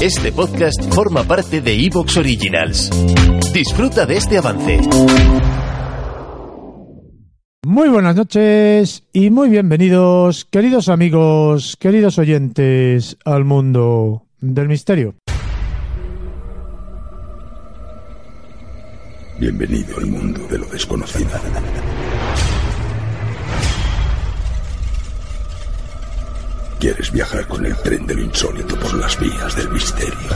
Este podcast forma parte de Evox Originals. Disfruta de este avance. Muy buenas noches y muy bienvenidos, queridos amigos, queridos oyentes, al mundo del misterio. Bienvenido al mundo de lo desconocido. ¿Quieres viajar con el tren de lo insólito por las vías del misterio?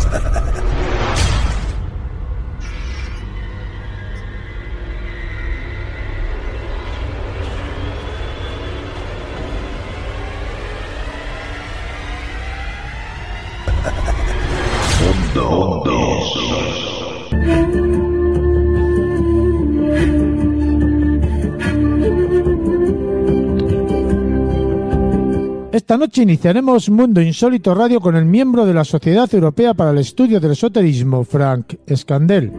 Esta noche iniciaremos Mundo Insólito Radio con el miembro de la Sociedad Europea para el Estudio del Esoterismo, Frank Scandel.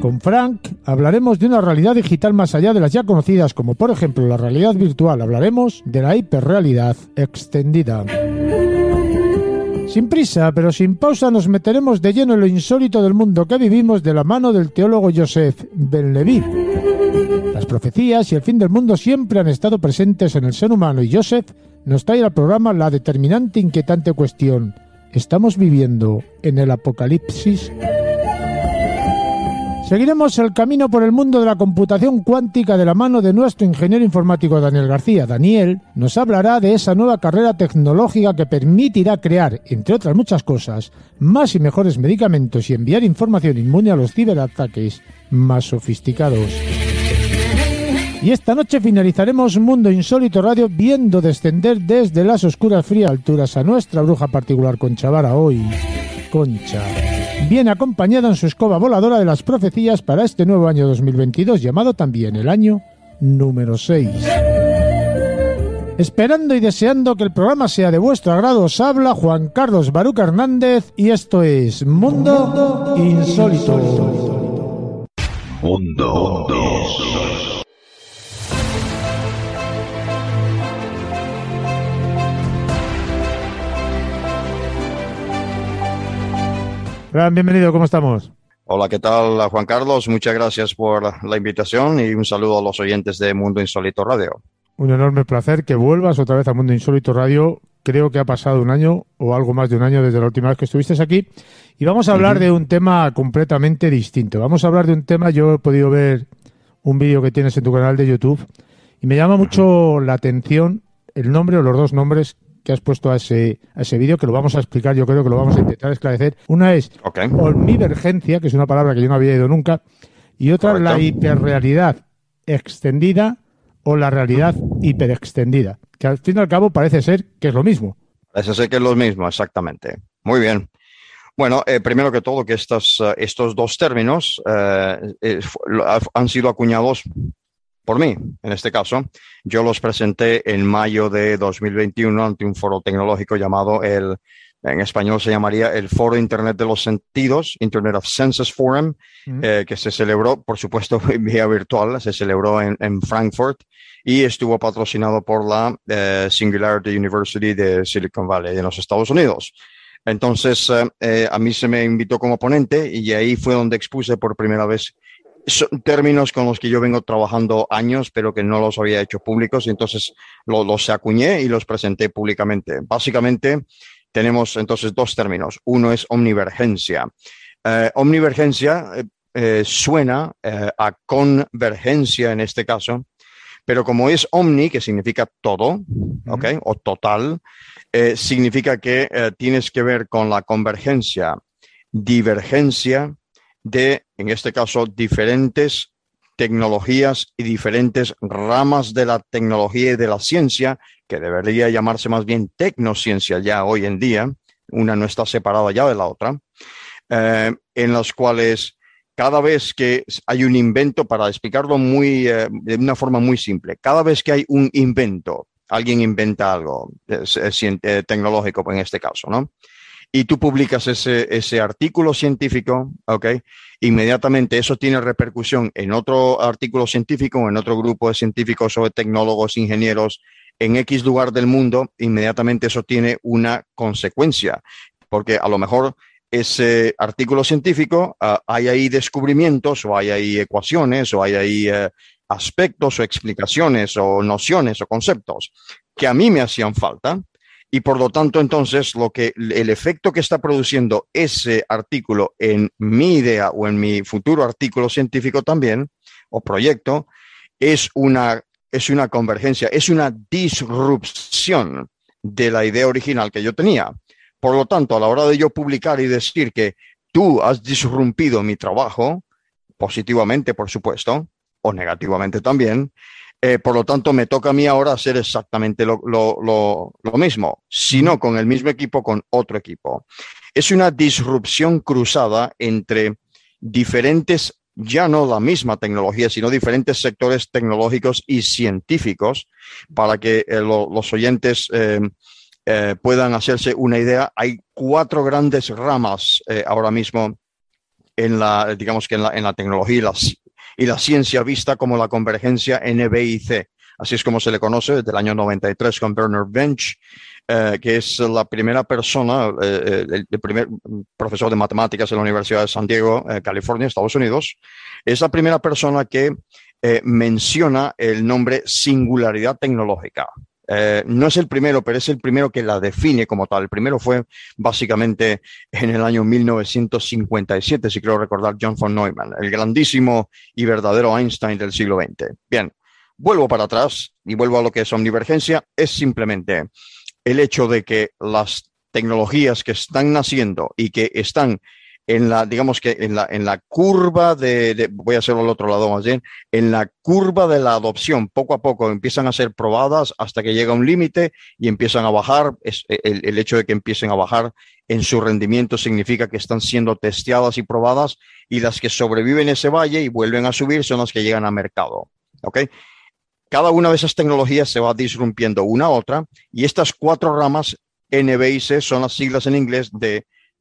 Con Frank hablaremos de una realidad digital más allá de las ya conocidas, como por ejemplo la realidad virtual. Hablaremos de la hiperrealidad extendida. Sin prisa, pero sin pausa, nos meteremos de lleno en lo insólito del mundo que vivimos de la mano del teólogo Joseph. Las profecías y el fin del mundo siempre han estado presentes en el ser humano y Joseph nos trae al programa la determinante e inquietante cuestión. ¿Estamos viviendo en el apocalipsis? Seguiremos el camino por el mundo de la computación cuántica de la mano de nuestro ingeniero informático Daniel García. Daniel nos hablará de esa nueva carrera tecnológica que permitirá crear, entre otras muchas cosas, más y mejores medicamentos y enviar información inmune a los ciberataques más sofisticados. Y esta noche finalizaremos Mundo Insólito Radio viendo descender desde las oscuras frías alturas a nuestra bruja particular Concha Vara hoy. Concha. Bien acompañada en su escoba voladora de las profecías para este nuevo año 2022, llamado también el año número 6. Esperando y deseando que el programa sea de vuestro agrado, os habla Juan Carlos Baruca Hernández y esto es Mundo Insólito. Mundo Insólito. Fran, bienvenido, ¿cómo estamos? Hola, ¿qué tal, Juan Carlos? Muchas gracias por la invitación y un saludo a los oyentes de Mundo Insólito Radio. Un enorme placer que vuelvas otra vez a Mundo Insólito Radio. Creo que ha pasado un año o algo más de un año desde la última vez que estuviste aquí. Y vamos a hablar de un tema completamente distinto. Vamos a hablar de un tema, yo he podido ver un vídeo que tienes en tu canal de YouTube y me llama mucho la atención el nombre o los dos nombres que has puesto a ese, a ese vídeo, que lo vamos a explicar, yo creo que lo vamos a intentar esclarecer. Una es Okay. omnivergencia, que es una palabra que yo no había ido nunca, y otra Correcto. la hiperrealidad extendida o la realidad hiperextendida, que al fin y al cabo parece ser que es lo mismo. Parece ser que es lo mismo, exactamente. Muy bien. Bueno, eh, primero que todo, que estos, eh, estos dos términos eh, eh, han sido acuñados por mí, en este caso. Yo los presenté en mayo de 2021 ante un foro tecnológico llamado el, en español se llamaría el Foro Internet de los Sentidos, Internet of Senses Forum, eh, que se celebró, por supuesto, vía virtual, se celebró en, en Frankfurt y estuvo patrocinado por la eh, Singularity University de Silicon Valley de los Estados Unidos. Entonces, eh, eh, a mí se me invitó como ponente y ahí fue donde expuse por primera vez son términos con los que yo vengo trabajando años, pero que no los había hecho públicos, y entonces lo- los acuñé y los presenté públicamente. Básicamente, tenemos entonces dos términos. Uno es omnivergencia. Eh, omnivergencia eh, eh, suena eh, a convergencia en este caso, pero como es omni, que significa todo, ¿ok? O total, significa que tienes que ver con la convergencia, divergencia de, en este caso, diferentes tecnologías y diferentes ramas de la tecnología y de la ciencia, que debería llamarse más bien tecnociencia ya hoy en día, una no está separada ya de la otra, eh, en las cuales cada vez que hay un invento, para explicarlo muy, eh, de una forma muy simple, cada vez que hay un invento, alguien inventa algo eh, tecnológico en este caso, ¿no? Y tú publicas ese, ese artículo científico, ¿ok? Inmediatamente eso tiene repercusión en otro artículo científico, en otro grupo de científicos o de tecnólogos, ingenieros, en X lugar del mundo, inmediatamente eso tiene una consecuencia, porque a lo mejor ese artículo científico, ah, hay ahí descubrimientos o hay ahí ecuaciones o hay ahí eh, aspectos o explicaciones o nociones o conceptos que a mí me hacían falta y por lo tanto entonces lo que el efecto que está produciendo ese artículo en mi idea o en mi futuro artículo científico también o proyecto es una es una convergencia, es una disrupción de la idea original que yo tenía. Por lo tanto, a la hora de yo publicar y decir que tú has disrumpido mi trabajo, positivamente, por supuesto, o negativamente también, eh, por lo tanto, me toca a mí ahora hacer exactamente lo, lo, mismo, sino con el mismo equipo, con otro equipo. Es una disrupción cruzada entre diferentes, ya no la misma tecnología, sino diferentes sectores tecnológicos y científicos, para que eh, los oyentes eh, puedan hacerse una idea, hay cuatro grandes ramas ahora mismo en la, digamos que en la, en la tecnología y la, y la, ciencia vista como la convergencia NBIC. Así es como se le conoce desde el año 93 con Bernard Bench, eh, que es la primera persona, el, primer profesor de matemáticas en la Universidad de San Diego, California, Estados Unidos. Es la primera persona que menciona el nombre singularidad tecnológica. Eh, no es el primero, pero es el primero que la define como tal. El primero fue básicamente en el año 1957, si quiero recordar, John von Neumann, el grandísimo y verdadero Einstein del siglo XX. Bien, vuelvo para atrás y vuelvo a lo que es omnivergencia. Es simplemente el hecho de que las tecnologías que están naciendo y que están en la, digamos que en la, en la curva de, voy a hacerlo al otro lado más bien, en la curva de la adopción, poco a poco empiezan a ser probadas hasta que llega un límite y empiezan a bajar. Es, el, el, hecho de que empiecen a bajar en su rendimiento significa que están siendo testeadas y probadas y las que sobreviven ese valle y vuelven a subir son las que llegan a mercado. ¿Ok? Cada una de esas tecnologías se va disrumpiendo una a otra y estas cuatro ramas NBIC son las siglas en inglés de